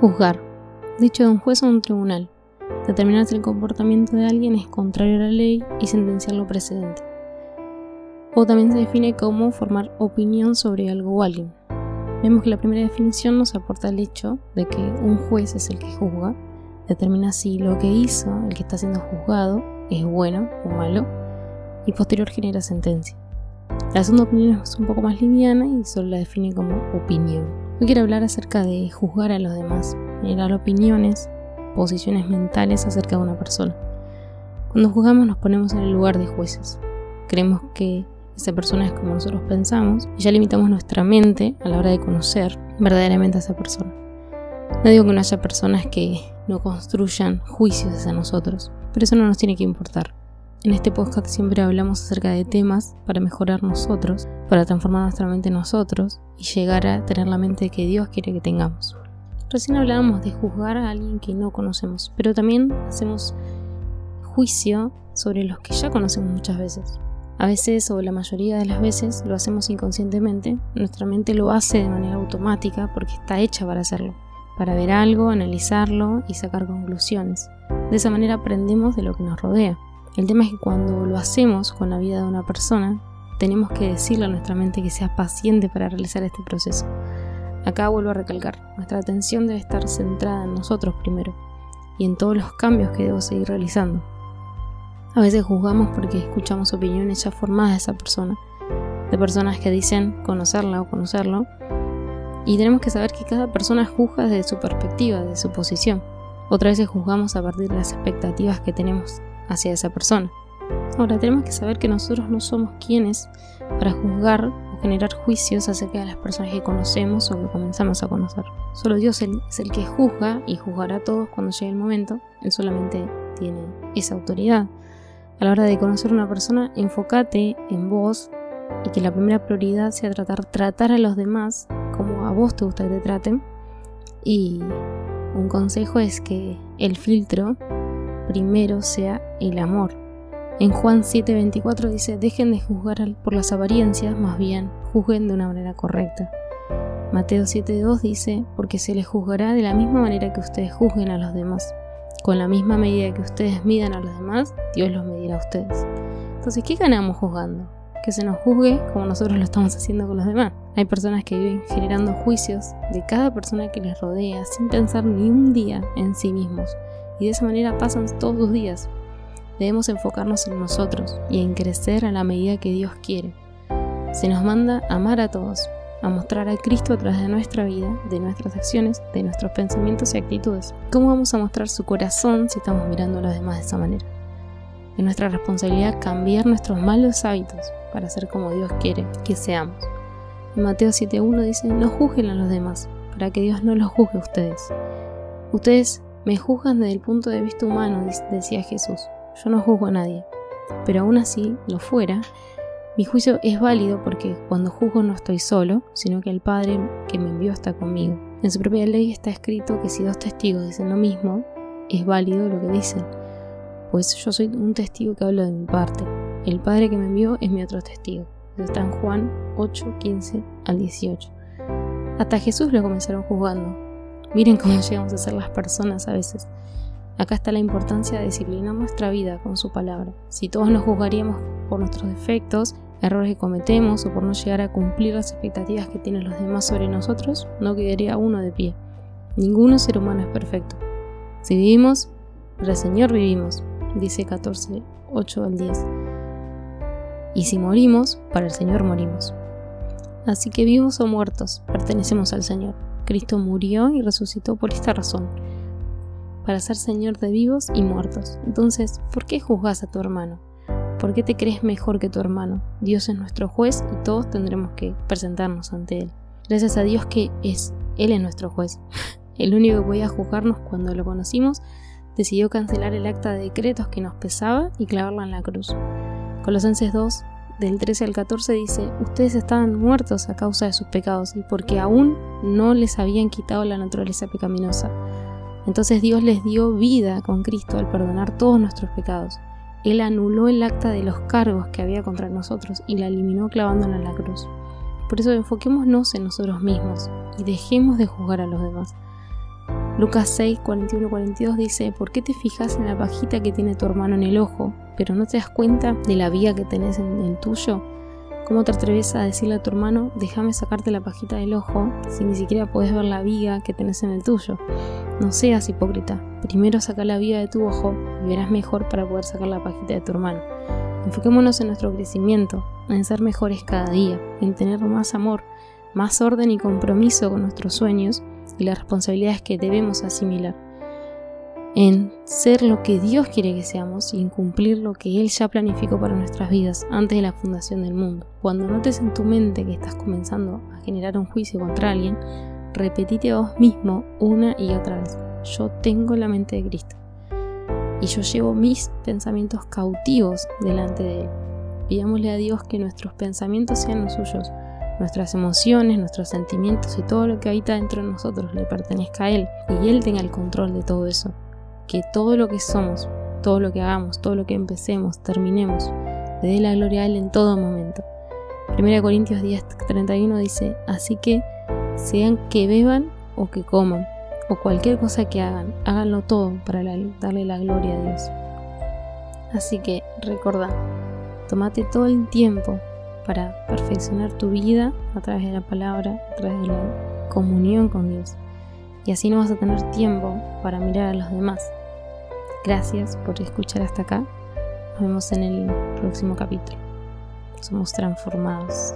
Juzgar. Dicho de un juez o un tribunal. Determinar si el comportamiento de alguien es contrario a la ley y sentenciarlo precedente. O también se define como formar opinión sobre algo o alguien. Vemos que la primera definición nos aporta el hecho de que un juez es el que juzga, determina si lo que hizo el que está siendo juzgado es bueno o malo, y posterior genera sentencia. La segunda opinión es un poco más liviana y solo la define como opinión. Hoy quiero hablar acerca de juzgar a los demás, generar opiniones, posiciones mentales acerca de una persona. Cuando juzgamos nos ponemos en el lugar de jueces. Creemos que esa persona es como nosotros pensamos y ya limitamos nuestra mente a la hora de conocer verdaderamente a esa persona. No digo que no haya personas que no construyan juicios hacia nosotros, pero eso no nos tiene que importar. En este podcast siempre hablamos acerca de temas para mejorar nosotros, para transformar nuestra mente en nosotros y llegar a tener la mente que Dios quiere que tengamos. Recién hablábamos de juzgar a alguien que no conocemos, pero también hacemos juicio sobre los que ya conocemos muchas veces. A veces o la mayoría de las veces lo hacemos inconscientemente, nuestra mente lo hace de manera automática porque está hecha para hacerlo, para ver algo, analizarlo y sacar conclusiones. De esa manera aprendemos de lo que nos rodea. El tema es que cuando lo hacemos con la vida de una persona, tenemos que decirle a nuestra mente que sea paciente para realizar este proceso. Acá vuelvo a recalcar, nuestra atención debe estar centrada en nosotros primero y en todos los cambios que debo seguir realizando. A veces juzgamos porque escuchamos opiniones ya formadas de esa persona, de personas que dicen conocerla o conocerlo, y tenemos que saber que cada persona juzga desde su perspectiva, desde su posición. Otras veces juzgamos a partir de las expectativas que tenemos hacia esa persona. Ahora tenemos que saber que nosotros no somos quienes para juzgar o generar juicios acerca de las personas que conocemos o que comenzamos a conocer. Solo Dios es el que juzga y juzgará a todos cuando llegue el momento. Él solamente tiene esa autoridad a la hora de conocer a una persona, enfócate en vos y que la primera prioridad sea tratar, tratar a los demás como a vos te gusta que te traten. Y un consejo es que el filtro primero sea el amor. En Juan 7:24 dice, dejen de juzgar por las apariencias, más bien juzguen de una manera correcta. Mateo 7:2 dice, porque se les juzgará de la misma manera que ustedes juzguen a los demás. Con la misma medida que ustedes midan a los demás, Dios los medirá a ustedes. Entonces, ¿qué ganamos juzgando? Que se nos juzgue como nosotros lo estamos haciendo con los demás. Hay personas que viven generando juicios de cada persona que les rodea sin pensar ni un día en sí mismos. Y de esa manera pasan todos los días. Debemos enfocarnos en nosotros y en crecer a la medida que Dios quiere. Se nos manda amar a todos, a mostrar a Cristo a través de nuestra vida, de nuestras acciones, de nuestros pensamientos y actitudes. ¿Cómo vamos a mostrar su corazón si estamos mirando a los demás de esa manera? Es nuestra responsabilidad cambiar nuestros malos hábitos para ser como Dios quiere que seamos. En Mateo 7.1 dice, no juzguen a los demás, para que Dios no los juzgue a ustedes. Ustedes me juzgan desde el punto de vista humano, decía Jesús. Yo no juzgo a nadie, pero aún así lo fuera, mi juicio es válido porque cuando juzgo no estoy solo, sino que el Padre que me envió está conmigo. En su propia ley está escrito que si dos testigos dicen lo mismo, es válido lo que dicen, pues yo soy un testigo que hablo de mi parte. El Padre que me envió es mi otro testigo. Eso está en Juan 8, 15 al 18. Hasta Jesús lo comenzaron juzgando. Miren cómo llegamos a ser las personas a veces. Acá está la importancia de disciplinar nuestra vida con su palabra. Si todos nos juzgaríamos por nuestros defectos, errores que cometemos o por no llegar a cumplir las expectativas que tienen los demás sobre nosotros, no quedaría uno de pie. Ninguno ser humano es perfecto. Si vivimos, para el Señor vivimos, dice 14, 8 al 10. Y si morimos, para el Señor morimos. Así que vivos o muertos, pertenecemos al Señor. Cristo murió y resucitó por esta razón para ser Señor de vivos y muertos. Entonces, ¿por qué juzgas a tu hermano? ¿Por qué te crees mejor que tu hermano? Dios es nuestro juez y todos tendremos que presentarnos ante Él. Gracias a Dios que es, Él es nuestro juez. El único que podía juzgarnos cuando lo conocimos decidió cancelar el acta de decretos que nos pesaba y clavarla en la cruz. Colosenses 2, del 13 al 14 dice, ustedes estaban muertos a causa de sus pecados y porque aún no les habían quitado la naturaleza pecaminosa entonces Dios les dio vida con Cristo al perdonar todos nuestros pecados. Él anuló el acta de los cargos que había contra nosotros y la eliminó clavándola en la cruz. Por eso enfoquémonos en nosotros mismos y dejemos de juzgar a los demás. Lucas 6, 41 42 dice, ¿por qué te fijas en la pajita que tiene tu hermano en el ojo, pero no te das cuenta de la viga que tenés en el tuyo? ¿Cómo te atreves a decirle a tu hermano, déjame sacarte la pajita del ojo, si ni siquiera puedes ver la viga que tenés en el tuyo? No seas hipócrita. Primero saca la viga de tu ojo y verás mejor para poder sacar la pajita de tu hermano. Enfoquémonos en nuestro crecimiento, en ser mejores cada día, en tener más amor, más orden y compromiso con nuestros sueños y las responsabilidades que debemos asimilar en ser lo que Dios quiere que seamos y en cumplir lo que Él ya planificó para nuestras vidas antes de la fundación del mundo. Cuando notes en tu mente que estás comenzando a generar un juicio contra alguien, repetite a vos mismo una y otra vez. Yo tengo la mente de Cristo y yo llevo mis pensamientos cautivos delante de Él. Pidámosle a Dios que nuestros pensamientos sean los suyos, nuestras emociones, nuestros sentimientos y todo lo que habita dentro de nosotros le pertenezca a Él y Él tenga el control de todo eso que todo lo que somos, todo lo que hagamos, todo lo que empecemos, terminemos, le dé la gloria a Él en todo momento. 1 Corintios 10, 31 dice, así que sean que beban o que coman, o cualquier cosa que hagan, háganlo todo para darle la gloria a Dios. Así que recuerda, tomate todo el tiempo para perfeccionar tu vida a través de la palabra, a través de la comunión con Dios. Y así no vas a tener tiempo para mirar a los demás, Gracias por escuchar hasta acá. Nos vemos en el próximo capítulo. Somos transformados.